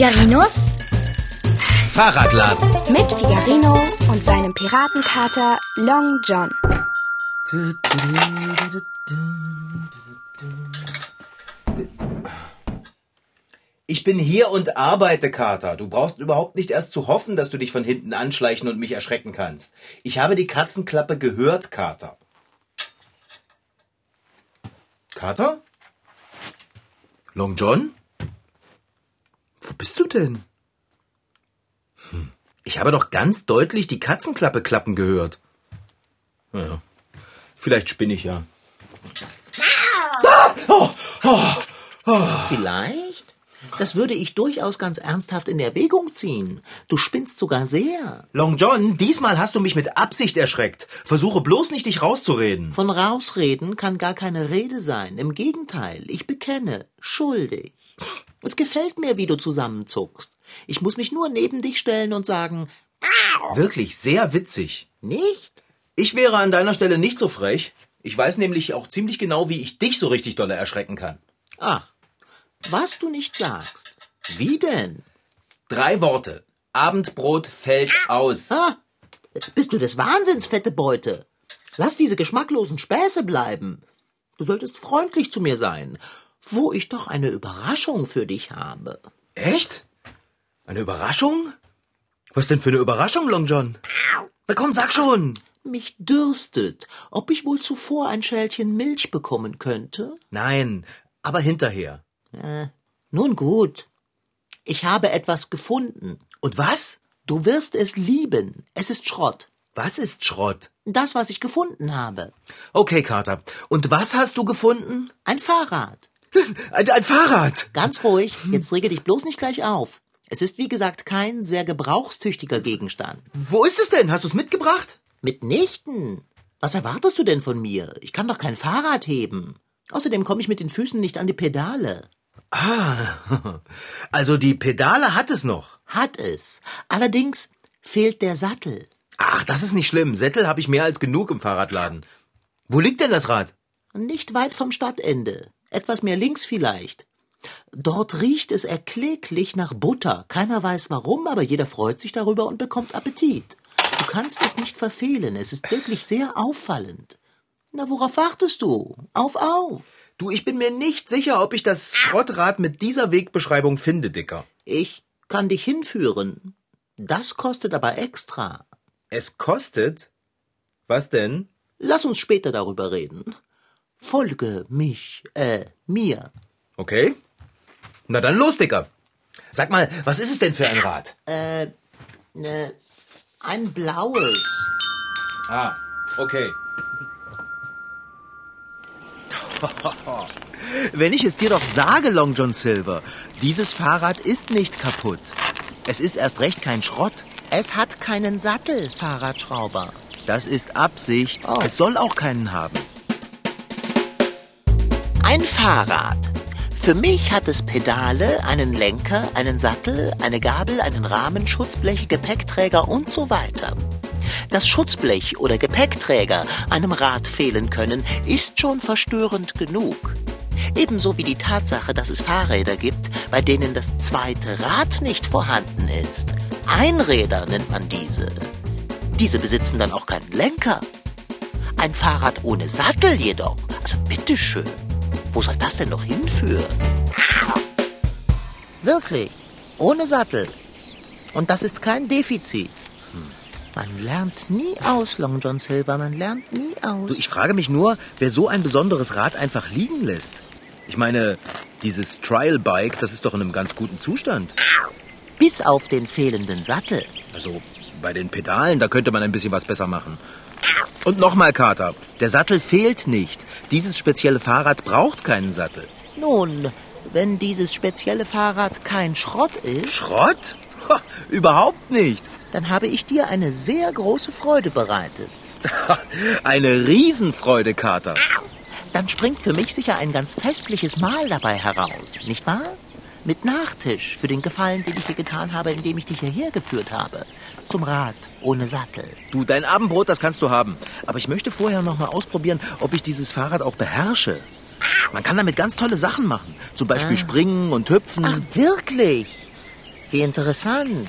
Figarinos Fahrradladen. mit Figarino und seinem Piratenkater Long John. Ich bin hier und arbeite, Kater. Du brauchst überhaupt nicht erst zu hoffen, dass du dich von hinten anschleichen und mich erschrecken kannst. Ich habe die Katzenklappe gehört, Kater. Kater? Long John? Wo bist du denn? Hm. Ich habe doch ganz deutlich die Katzenklappe klappen gehört. Ja, vielleicht spinne ich ja. Vielleicht? Das würde ich durchaus ganz ernsthaft in Erwägung ziehen. Du spinnst sogar sehr. Long John, diesmal hast du mich mit Absicht erschreckt. Versuche bloß nicht, dich rauszureden. Von rausreden kann gar keine Rede sein. Im Gegenteil, ich bekenne, schuldig. Es gefällt mir, wie du zusammenzuckst. Ich muss mich nur neben dich stellen und sagen, Wirklich sehr witzig. nicht? Ich wäre an deiner Stelle nicht so frech. Ich weiß nämlich auch ziemlich genau, wie ich dich so richtig dolle erschrecken kann. Ach, was du nicht sagst. Wie denn? Drei Worte. Abendbrot fällt aus. Ah, bist du des Wahnsinns, fette Beute? Lass diese geschmacklosen Späße bleiben. Du solltest freundlich zu mir sein, wo ich doch eine Überraschung für dich habe. Echt? Eine Überraschung? Was denn für eine Überraschung, Long John? Na komm, sag schon. Mich dürstet, ob ich wohl zuvor ein Schälchen Milch bekommen könnte? Nein, aber hinterher. Äh, nun gut. Ich habe etwas gefunden. Und was? Du wirst es lieben. Es ist Schrott. Was ist Schrott? Das, was ich gefunden habe. Okay, Carter. Und was hast du gefunden? Ein Fahrrad. Ein, ein Fahrrad. Ganz ruhig, jetzt rege dich bloß nicht gleich auf. Es ist wie gesagt kein sehr gebrauchstüchtiger Gegenstand. Wo ist es denn? Hast du es mitgebracht? Mitnichten. Was erwartest du denn von mir? Ich kann doch kein Fahrrad heben. Außerdem komme ich mit den Füßen nicht an die Pedale. Ah, also die Pedale hat es noch. Hat es. Allerdings fehlt der Sattel. Ach, das ist nicht schlimm. Sättel habe ich mehr als genug im Fahrradladen. Wo liegt denn das Rad? Nicht weit vom Stadtende. Etwas mehr links vielleicht. Dort riecht es erkläglich nach Butter. Keiner weiß warum, aber jeder freut sich darüber und bekommt Appetit. Du kannst es nicht verfehlen. Es ist wirklich sehr auffallend. Na, worauf wartest du? Auf, auf. Du, ich bin mir nicht sicher, ob ich das Schrottrad mit dieser Wegbeschreibung finde, Dicker. Ich kann dich hinführen. Das kostet aber extra. Es kostet? Was denn? Lass uns später darüber reden. Folge mich, äh, mir. Okay. Na dann los, Dicker. Sag mal, was ist es denn für ein Rad? Äh, ne, ein blaues. Ah, okay. Wenn ich es dir doch sage, Long John Silver, dieses Fahrrad ist nicht kaputt. Es ist erst recht kein Schrott. Es hat keinen Sattel, Fahrradschrauber. Das ist Absicht. Oh. Es soll auch keinen haben. Ein Fahrrad. Für mich hat es Pedale, einen Lenker, einen Sattel, eine Gabel, einen Rahmen, Schutzblech, Gepäckträger und so weiter. Dass Schutzblech oder Gepäckträger einem Rad fehlen können, ist schon verstörend genug. Ebenso wie die Tatsache, dass es Fahrräder gibt, bei denen das zweite Rad nicht vorhanden ist. Einräder nennt man diese. Diese besitzen dann auch keinen Lenker. Ein Fahrrad ohne Sattel jedoch. Also bitteschön. Wo soll das denn noch hinführen? Wirklich. Ohne Sattel. Und das ist kein Defizit. Man lernt nie aus, Long John Silver. Man lernt nie aus. Du, ich frage mich nur, wer so ein besonderes Rad einfach liegen lässt. Ich meine, dieses Trial Bike, das ist doch in einem ganz guten Zustand. Bis auf den fehlenden Sattel. Also bei den Pedalen, da könnte man ein bisschen was besser machen. Und nochmal, Kater, der Sattel fehlt nicht. Dieses spezielle Fahrrad braucht keinen Sattel. Nun, wenn dieses spezielle Fahrrad kein Schrott ist, Schrott? Ha, überhaupt nicht. dann habe ich dir eine sehr große Freude bereitet. Eine Riesenfreude, Kater. Dann springt für mich sicher ein ganz festliches Mahl dabei heraus, nicht wahr? Mit Nachtisch für den Gefallen, den ich dir getan habe, indem ich dich hierher geführt habe. Zum Rad ohne Sattel. Du, dein Abendbrot, das kannst du haben. Aber ich möchte vorher noch mal ausprobieren, ob ich dieses Fahrrad auch beherrsche. Man kann damit ganz tolle Sachen machen. Zum Beispiel springen und hüpfen. Ach, wirklich? Wie interessant.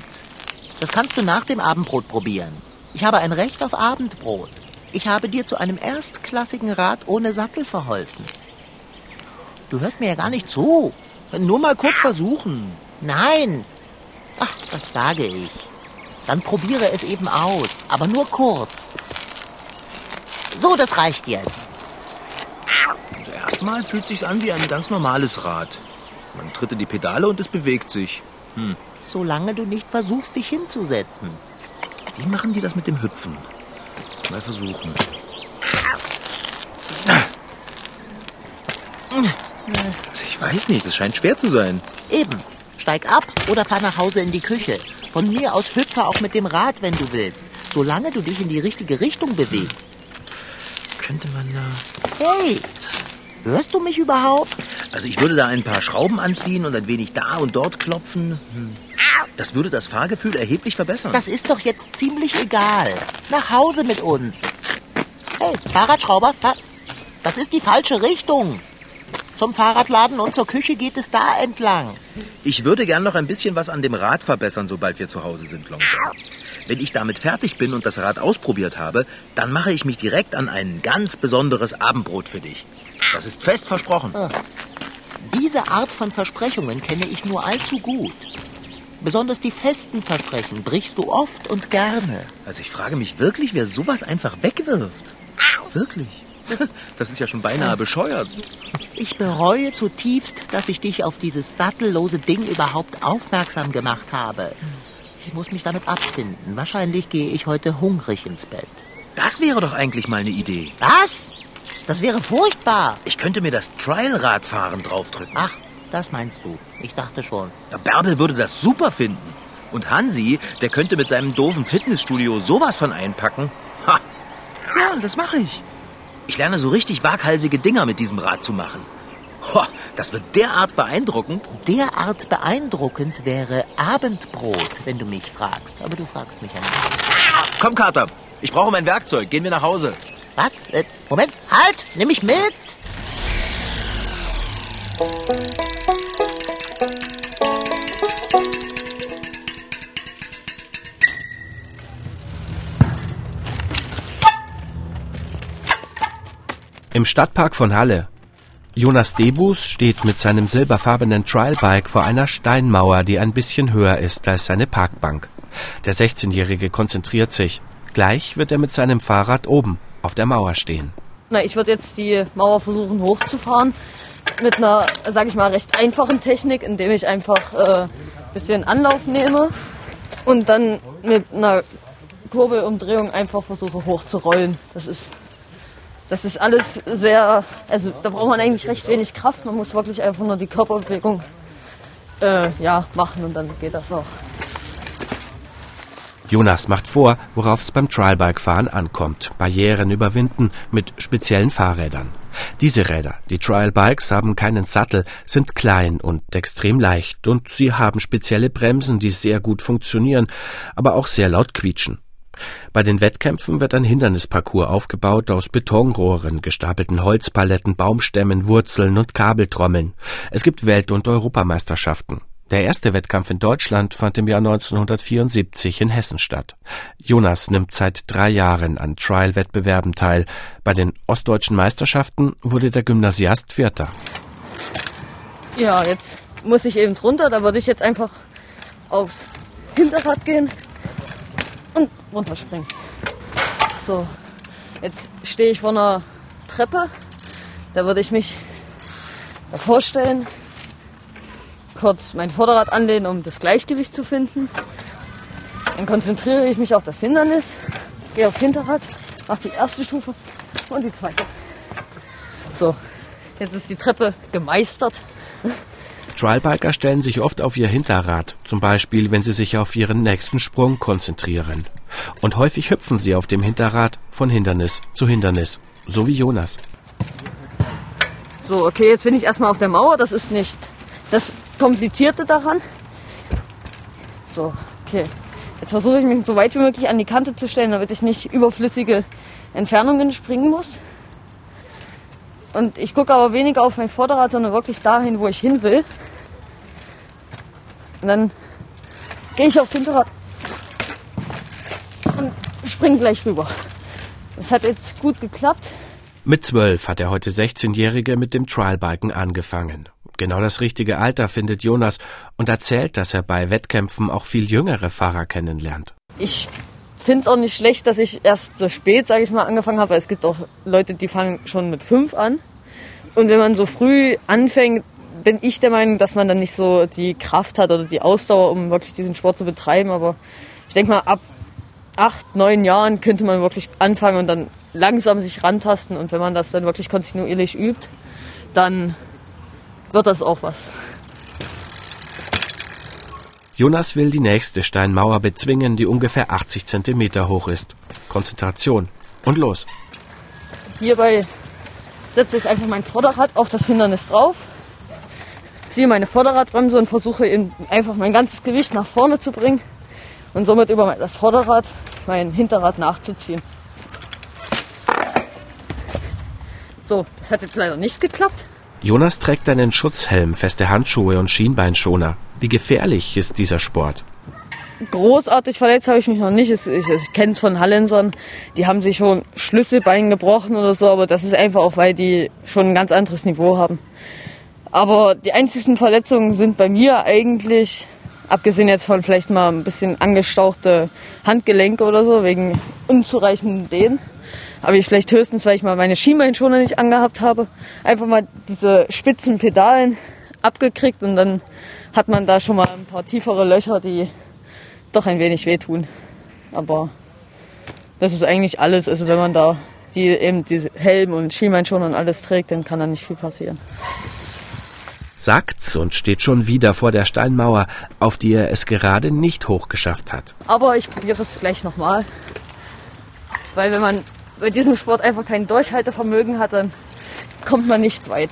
Das kannst du nach dem Abendbrot probieren. Ich habe ein Recht auf Abendbrot. Ich habe dir zu einem erstklassigen Rad ohne Sattel verholfen. Du hörst mir ja gar nicht zu. Nur mal kurz versuchen. Nein. Ach, was sage ich? Dann probiere es eben aus, aber nur kurz. So, das reicht jetzt. Also erstmal fühlt sich's an wie ein ganz normales Rad. Man tritt in die Pedale und es bewegt sich. Hm. Solange du nicht versuchst, dich hinzusetzen. Wie machen die das mit dem Hüpfen? Mal versuchen. Also ich weiß nicht, es scheint schwer zu sein. Eben. Steig ab oder fahr nach Hause in die Küche. Von mir aus hüpfe auch mit dem Rad, wenn du willst. Solange du dich in die richtige Richtung bewegst. Könnte man da... Hey, hörst du mich überhaupt? Also ich würde da ein paar Schrauben anziehen und ein wenig da und dort klopfen. Hm. Das würde das Fahrgefühl erheblich verbessern. Das ist doch jetzt ziemlich egal. Nach Hause mit uns. Hey, Fahrradschrauber, das ist die falsche Richtung. Zum Fahrradladen und zur Küche geht es da entlang. Ich würde gern noch ein bisschen was an dem Rad verbessern, sobald wir zu Hause sind, Long John. Wenn ich damit fertig bin und das Rad ausprobiert habe, dann mache ich mich direkt an ein ganz besonderes Abendbrot für dich. Das ist fest versprochen. Ah. Diese Art von Versprechungen kenne ich nur allzu gut. Besonders die festen Versprechen brichst du oft und gerne. Also ich frage mich wirklich, wer sowas einfach wegwirft. Wirklich. Das ist ja schon beinahe bescheuert. Ich bereue zutiefst, dass ich dich auf dieses sattellose Ding überhaupt aufmerksam gemacht habe. Ich muss mich damit abfinden. Wahrscheinlich gehe ich heute hungrig ins Bett. Das wäre doch eigentlich mal eine Idee. Was? Das wäre furchtbar. Ich könnte mir das Trial-Radfahren draufdrücken. Ach, das meinst du. Ich dachte schon. Ja, Bärbel würde das super finden. Und Hansi, der könnte mit seinem doofen Fitnessstudio sowas von einpacken. Ha! Ja, das mache ich. Ich lerne so richtig waghalsige Dinger mit diesem Rad zu machen. Ho, das wird derart beeindruckend. Derart beeindruckend wäre Abendbrot, wenn du mich fragst. Aber du fragst mich ja nicht. Komm, Kater. Ich brauche mein Werkzeug. Gehen wir nach Hause. Was? Äh, Moment. Halt! Nimm mich mit! Im Stadtpark von Halle. Jonas Debus steht mit seinem silberfarbenen Trialbike vor einer Steinmauer, die ein bisschen höher ist als seine Parkbank. Der 16-Jährige konzentriert sich. Gleich wird er mit seinem Fahrrad oben auf der Mauer stehen. Na, ich würde jetzt die Mauer versuchen hochzufahren mit einer, sag ich mal, recht einfachen Technik, indem ich einfach äh, bisschen Anlauf nehme und dann mit einer Kurbelumdrehung einfach versuche hochzurollen. Das ist das ist alles sehr, also da braucht man eigentlich recht wenig Kraft. Man muss wirklich einfach nur die Körperbewegung äh, ja, machen und dann geht das auch. Jonas macht vor, worauf es beim Trialbike-Fahren ankommt. Barrieren überwinden mit speziellen Fahrrädern. Diese Räder, die Trialbikes, haben keinen Sattel, sind klein und extrem leicht und sie haben spezielle Bremsen, die sehr gut funktionieren, aber auch sehr laut quietschen. Bei den Wettkämpfen wird ein Hindernisparcours aufgebaut aus Betonrohren, gestapelten Holzpaletten, Baumstämmen, Wurzeln und Kabeltrommeln. Es gibt Welt- und Europameisterschaften. Der erste Wettkampf in Deutschland fand im Jahr 1974 in Hessen statt. Jonas nimmt seit drei Jahren an Trial-Wettbewerben teil. Bei den ostdeutschen Meisterschaften wurde der Gymnasiast Vierter. Ja, jetzt muss ich eben drunter. Da würde ich jetzt einfach aufs Hinterrad gehen und runterspringen. So, jetzt stehe ich vor einer Treppe. Da würde ich mich davor stellen, kurz mein Vorderrad anlehnen, um das Gleichgewicht zu finden. Dann konzentriere ich mich auf das Hindernis, gehe aufs Hinterrad, mache die erste Stufe und die zweite. So, jetzt ist die Treppe gemeistert. Trialbiker stellen sich oft auf ihr Hinterrad, zum Beispiel wenn sie sich auf ihren nächsten Sprung konzentrieren. Und häufig hüpfen sie auf dem Hinterrad von Hindernis zu Hindernis, so wie Jonas. So, okay, jetzt bin ich erstmal auf der Mauer, das ist nicht das Komplizierte daran. So, okay. Jetzt versuche ich mich so weit wie möglich an die Kante zu stellen, damit ich nicht überflüssige Entfernungen springen muss. Und ich gucke aber weniger auf mein Vorderrad, sondern wirklich dahin, wo ich hin will. Und dann gehe ich aufs Hinterrad und spring gleich rüber. Das hat jetzt gut geklappt. Mit zwölf hat der heute 16-Jährige mit dem Trialbiken angefangen. Genau das richtige Alter findet Jonas und erzählt, dass er bei Wettkämpfen auch viel jüngere Fahrer kennenlernt. Ich finde es auch nicht schlecht, dass ich erst so spät, sage ich mal, angefangen habe. Es gibt auch Leute, die fangen schon mit fünf an. Und wenn man so früh anfängt, bin ich der Meinung, dass man dann nicht so die Kraft hat oder die Ausdauer, um wirklich diesen Sport zu betreiben. Aber ich denke mal, ab acht, neun Jahren könnte man wirklich anfangen und dann langsam sich rantasten. Und wenn man das dann wirklich kontinuierlich übt, dann wird das auch was. Jonas will die nächste Steinmauer bezwingen, die ungefähr 80 Zentimeter hoch ist. Konzentration. Und los. Hierbei setze ich einfach mein Vorderrad auf das Hindernis drauf, ziehe meine Vorderradbremse und versuche einfach mein ganzes Gewicht nach vorne zu bringen und somit über das Vorderrad mein Hinterrad nachzuziehen. So, das hat jetzt leider nicht geklappt. Jonas trägt einen Schutzhelm, feste Handschuhe und Schienbeinschoner. Wie gefährlich ist dieser Sport? Großartig verletzt habe ich mich noch nicht. Ich, ich, ich kenne es von Hallensern. Die haben sich schon Schlüsselbein gebrochen oder so, aber das ist einfach auch, weil die schon ein ganz anderes Niveau haben. Aber die einzigsten Verletzungen sind bei mir eigentlich, abgesehen jetzt von vielleicht mal ein bisschen angestauchte Handgelenke oder so, wegen unzureichenden Dehnen, aber ich vielleicht höchstens, weil ich mal meine Schienbeinschoner nicht angehabt habe, einfach mal diese spitzen Pedalen abgekriegt und dann hat man da schon mal ein paar tiefere Löcher, die doch ein wenig wehtun. Aber das ist eigentlich alles. Also wenn man da die eben diese Helm und Schienbeinschoner und alles trägt, dann kann da nicht viel passieren. Sagt's und steht schon wieder vor der Steinmauer, auf die er es gerade nicht hochgeschafft hat. Aber ich probiere es gleich nochmal. Weil wenn man bei diesem Sport einfach kein Durchhaltevermögen hat, dann kommt man nicht weit.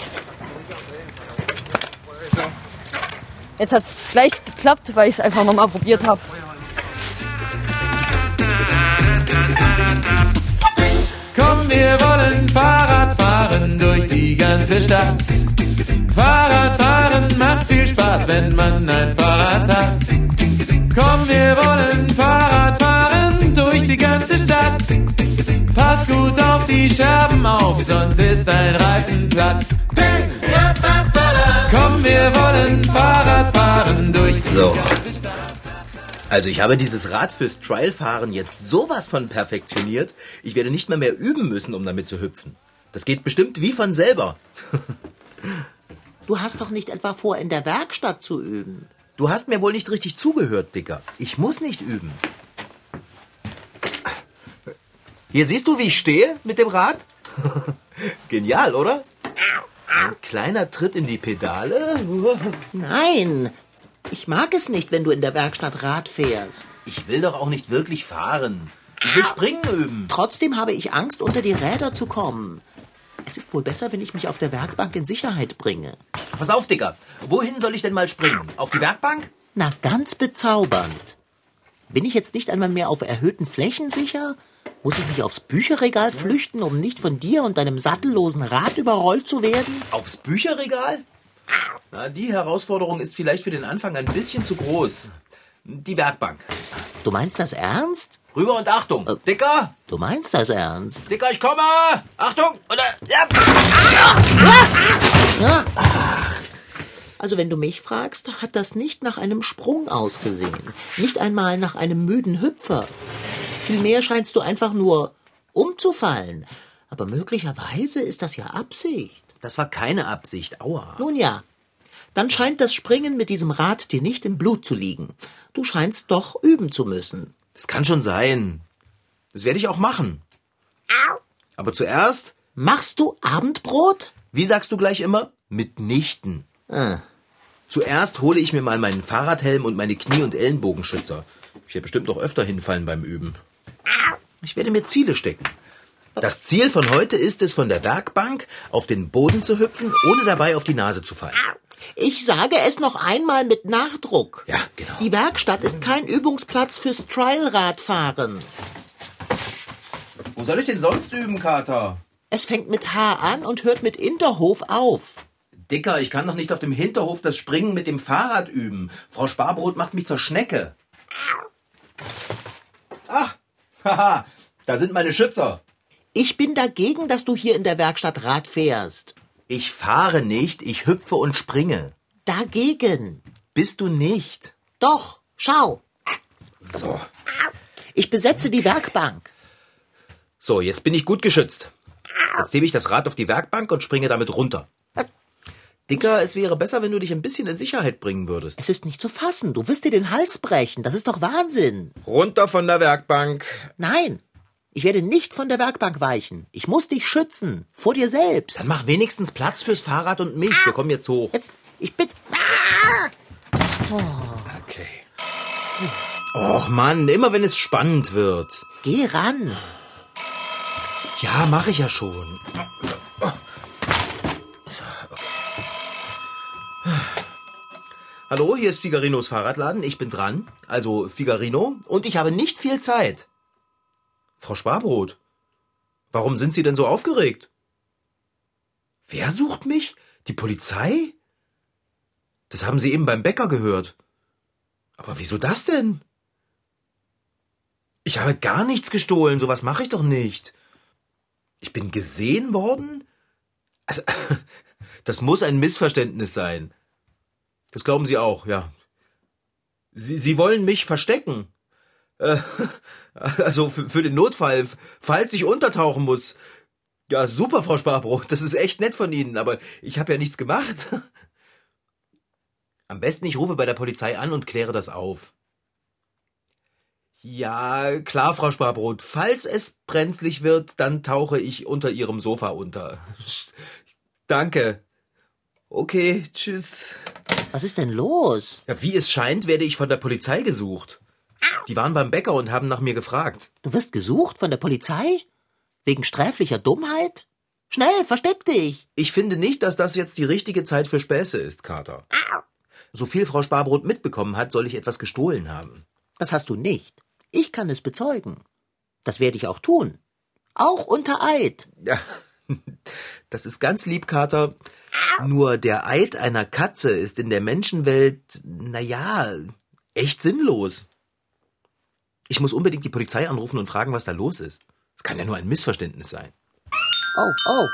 Jetzt hat es gleich geklappt, weil ich es einfach nochmal probiert habe. Komm, wir wollen Fahrrad fahren durch die ganze Stadt. Fahrradfahren macht viel Spaß, wenn man ein Fahrrad hat. Komm, wir wollen Fahrrad fahren durch die ganze Stadt. Pass gut auf die Scherben auf, sonst ist dein Reifen platt. Komm, wir wollen Fahrrad fahren durch die So. Also ich habe dieses Rad fürs Trialfahren jetzt sowas von perfektioniert, ich werde nicht mehr mehr üben müssen, um damit zu hüpfen. Das geht bestimmt wie von selber. Du hast doch nicht etwa vor, in der Werkstatt zu üben. Du hast mir wohl nicht richtig zugehört, Dicker. Ich muss nicht üben. Hier siehst du, wie ich stehe mit dem Rad? Genial, oder? Ein kleiner Tritt in die Pedale. Nein, ich mag es nicht, wenn du in der Werkstatt Rad fährst. Ich will doch auch nicht wirklich fahren. Ich will springen üben. Trotzdem habe ich Angst, unter die Räder zu kommen. Es ist wohl besser, wenn ich mich auf der Werkbank in Sicherheit bringe. Pass auf, Dicker. Wohin soll ich denn mal springen? Auf die Werkbank? Na, ganz bezaubernd. Bin ich jetzt nicht einmal mehr auf erhöhten Flächen sicher? Muss ich mich aufs Bücherregal flüchten, um nicht von dir und deinem sattellosen Rad überrollt zu werden? Aufs Bücherregal? Na, die Herausforderung ist vielleicht für den Anfang ein bisschen zu groß. Die Werkbank. Du meinst das ernst? Rüber und Achtung. Dicker! Du meinst das ernst? Dicker, ich komme! Achtung! Und, äh, ja. Also wenn du mich fragst, hat das nicht nach einem Sprung ausgesehen. Nicht einmal nach einem müden Hüpfer. Vielmehr scheinst du einfach nur umzufallen. Aber möglicherweise ist das ja Absicht. Das war keine Absicht. Aua. Nun ja, dann scheint das Springen mit diesem Rad dir nicht im Blut zu liegen. Du scheinst doch üben zu müssen. Das kann schon sein. Das werde ich auch machen. Aber zuerst, Machst du Abendbrot? wie sagst du gleich immer? Mitnichten. Ah, Zuerst hole ich mir mal meinen Fahrradhelm und meine Knie- und Ellenbogenschützer. Ich werde bestimmt noch öfter hinfallen beim Üben. Ich werde mir Ziele stecken. Das Ziel von heute ist es, von der Werkbank auf den Boden zu hüpfen, ohne dabei auf die Nase zu fallen. ich sage es noch einmal mit Nachdruck. Ja, genau. Die Werkstatt ist kein Übungsplatz fürs Trialradfahren. Wo soll ich denn sonst üben, Kater? Es fängt mit H an und hört mit Interhof auf. Dicker, ich kann doch nicht auf dem Hinterhof das Springen mit dem Fahrrad üben. Frau Sparbrot macht mich zur Schnecke. Ah, haha, da sind meine Schützer. Ich bin dagegen, dass du hier in der Werkstatt Rad fährst. Ich fahre nicht, ich hüpfe und springe. Dagegen. Bist du nicht? Doch, schau. So. Ich besetze die Werkbank. So, jetzt bin ich gut geschützt. Jetzt nehme ich das Rad auf die Werkbank und springe damit runter. Dicker, es wäre besser, wenn du dich ein bisschen in Sicherheit bringen würdest. Es ist nicht zu fassen. Du wirst dir den Hals brechen. Das ist doch Wahnsinn. Runter von der Werkbank. Nein. Ich werde nicht von der Werkbank weichen. Ich muss dich schützen. Vor dir selbst. Dann mach wenigstens Platz fürs Fahrrad und mich. Wir kommen jetzt hoch. Jetzt, ich bitte. Okay. Och Mann, immer wenn es spannend wird. Geh ran. Ja, mache ich ja schon. So, Hallo, hier ist Figarinos Fahrradladen. Ich bin dran. Also Figarino. Und ich habe nicht viel Zeit. Frau Sparbrot, warum sind Sie denn so aufgeregt? Wer sucht mich? Die Polizei? Das haben Sie eben beim Bäcker gehört. Aber wieso das denn? Ich habe gar nichts gestohlen, sowas mache ich doch nicht. Ich bin gesehen worden? Also, das muss ein Missverständnis sein. Das glauben Sie auch, ja. Sie, Sie wollen mich verstecken. Äh, also für, für den Notfall, falls ich untertauchen muss. Ja, super, Frau Sparbrot, das ist echt nett von Ihnen, aber ich habe ja nichts gemacht. Am besten ich rufe bei der Polizei an und kläre das auf. Ja, klar, Frau Sparbrot. Falls es brenzlig wird, dann tauche ich unter Ihrem Sofa unter. Danke. Okay, tschüss. Was ist denn los? Ja, wie es scheint, werde ich von der Polizei gesucht. Die waren beim Bäcker und haben nach mir gefragt. Du wirst gesucht von der Polizei? Wegen sträflicher Dummheit? Schnell, versteck dich! Ich finde nicht, dass das jetzt die richtige Zeit für Späße ist, Kater. So viel Frau Sparbrot mitbekommen hat, soll ich etwas gestohlen haben. Das hast du nicht. Ich kann es bezeugen. Das werde ich auch tun. Auch unter Eid. Ja, das ist ganz lieb, Kater. Nur der Eid einer Katze ist in der Menschenwelt, na ja, echt sinnlos. Ich muss unbedingt die Polizei anrufen und fragen, was da los ist. Es kann ja nur ein Missverständnis sein. Oh, oh.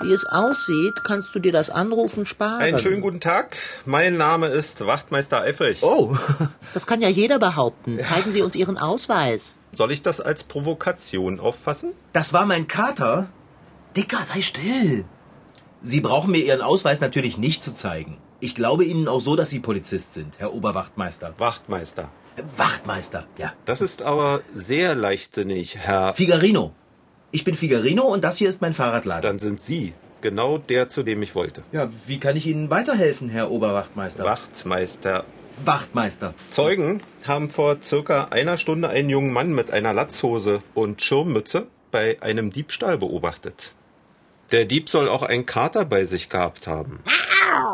Wie es aussieht, kannst du dir das Anrufen sparen. Einen schönen guten Tag. Mein Name ist Wachtmeister Eifrich. Oh, Das kann ja jeder behaupten. Zeigen Sie uns Ihren Ausweis. Soll ich das als Provokation auffassen? das war mein Kater. Dicker, sei still. Sie brauchen mir Ihren Ausweis natürlich nicht zu zeigen. Ich glaube Ihnen auch so, dass Sie Polizist sind, Herr Oberwachtmeister. Wachtmeister. Äh, Wachtmeister, ja. Das ist aber sehr leichtsinnig, Herr. Figarino. Ich bin Figarino und das hier ist mein Fahrradladen. Dann sind Sie genau der, zu dem ich wollte. Ja, wie kann ich Ihnen weiterhelfen, Herr Oberwachtmeister? Wachtmeister. Wachtmeister. Zeugen haben vor circa einer Stunde einen jungen Mann mit einer Latzhose und Schirmmütze bei einem Diebstahl beobachtet. Der Dieb soll auch einen Kater bei sich gehabt haben.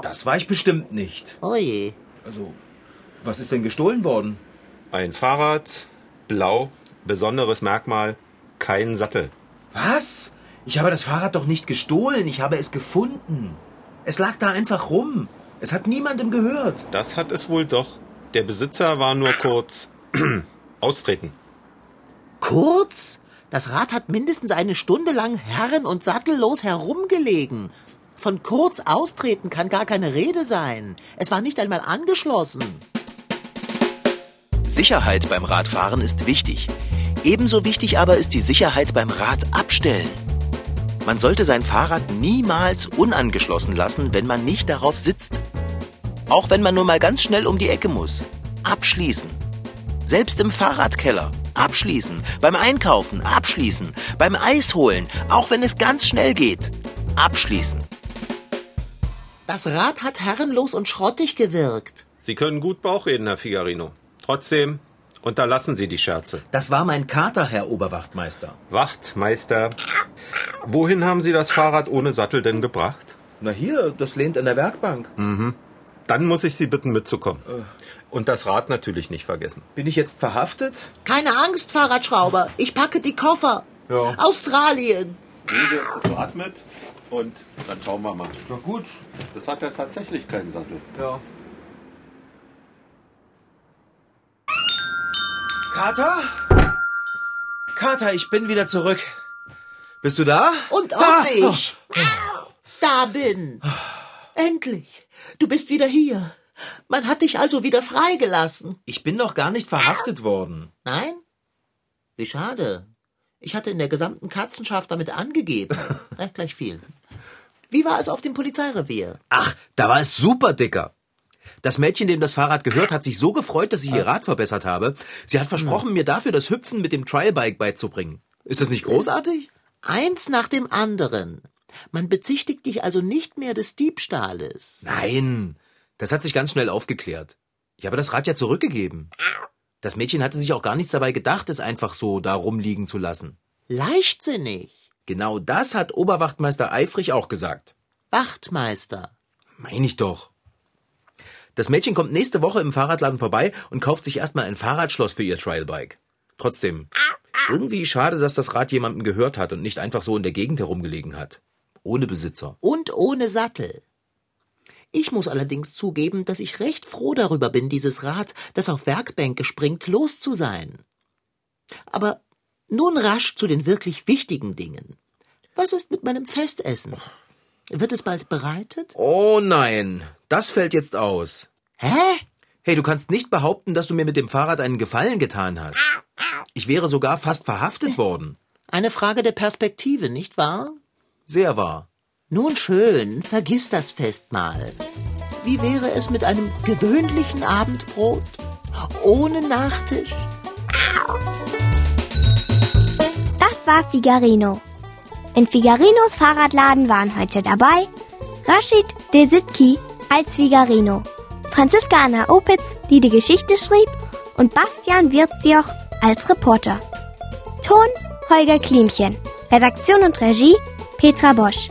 Das war ich bestimmt nicht. Oje. Also, was ist denn gestohlen worden? Ein Fahrrad, blau, besonderes Merkmal, kein Sattel. Was? Ich habe das Fahrrad doch nicht gestohlen, ich habe es gefunden. Es lag da einfach rum. Es hat niemandem gehört. Das hat es wohl doch. Der Besitzer war nur kurz austreten. Kurz? Das Rad hat mindestens eine Stunde lang herren- und sattellos herumgelegen. Von kurz austreten kann gar keine Rede sein. Es war nicht einmal angeschlossen. Sicherheit beim Radfahren ist wichtig. Ebenso wichtig aber ist die Sicherheit beim Radabstellen. Man sollte sein Fahrrad niemals unangeschlossen lassen, wenn man nicht darauf sitzt. Auch wenn man nur mal ganz schnell um die Ecke muss. Abschließen. Selbst im Fahrradkeller. Abschließen. Beim Einkaufen. Abschließen. Beim Eis holen. Auch wenn es ganz schnell geht. Abschließen. Das Rad hat herrenlos und schrottig gewirkt. Sie können gut Bauch reden, Herr Figarino. Trotzdem unterlassen Sie die Scherze. Das war mein Kater, Herr Oberwachtmeister. Wachtmeister, wohin haben Sie das Fahrrad ohne Sattel denn gebracht? Na hier, das lehnt an der Werkbank. Dann muss ich Sie bitten, mitzukommen. Und das Rad natürlich nicht vergessen. Bin ich jetzt verhaftet? Keine Angst, Fahrradschrauber. Ich packe die Koffer. Ja. Australien. Nehmen Sie jetzt das Rad mit und dann schauen wir mal. Na gut. Das hat ja tatsächlich keinen Sattel. Ja. Kater? Kater, ich bin wieder zurück. Bist du da? Und ob Ah, ich da bin. Endlich. Du bist wieder hier. Man hat dich also wieder freigelassen. Ich bin noch gar nicht verhaftet worden. Nein? Wie schade. Ich hatte in der gesamten Katzenschaft damit angegeben. Na, gleich viel. Wie war es auf dem Polizeirevier? Ach, da war es super, Dicker. Das Mädchen, dem das Fahrrad gehört, hat sich so gefreut, dass ich ihr Rad verbessert habe. Sie hat versprochen, mir dafür das Hüpfen mit dem Trialbike beizubringen. Ist das nicht großartig? Eins nach dem anderen. Man bezichtigt dich also nicht mehr des Diebstahles. Nein, das hat sich ganz schnell aufgeklärt. Ich habe das Rad ja zurückgegeben. Das Mädchen hatte sich auch gar nichts dabei gedacht, es einfach so da rumliegen zu lassen. Leichtsinnig. Genau das hat Oberwachtmeister Eifrich auch gesagt. Wachtmeister. Mein ich doch. Das Mädchen kommt nächste Woche im Fahrradladen vorbei und kauft sich erstmal ein Fahrradschloss für ihr Trialbike. Trotzdem, irgendwie schade, dass das Rad jemandem gehört hat und nicht einfach so in der Gegend herumgelegen hat. Ohne Besitzer. Und ohne Sattel. Ich muss allerdings zugeben, dass ich recht froh darüber bin, dieses Rad, das auf Werkbänke springt, los zu sein. Aber nun rasch zu den wirklich wichtigen Dingen. Was ist mit meinem Festessen? Wird es bald bereitet? Oh nein, das fällt jetzt aus. Hä? Hey, du kannst nicht behaupten, dass du mir mit dem Fahrrad einen Gefallen getan hast. Ich wäre sogar fast verhaftet worden. Eine Frage der Perspektive, nicht wahr? Sehr wahr. Nun schön, vergiss das Fest mal. Wie wäre es mit einem gewöhnlichen Abendbrot? Ohne Nachtisch? Das war Figarino. In Figarinos Fahrradladen waren heute dabei Rashid Desitki als Figarino, Franziska Anna Opitz, die die Geschichte schrieb, und Bastian Wirzioch als Reporter. Ton Holger Klimchen. Redaktion und Regie Petra Bosch.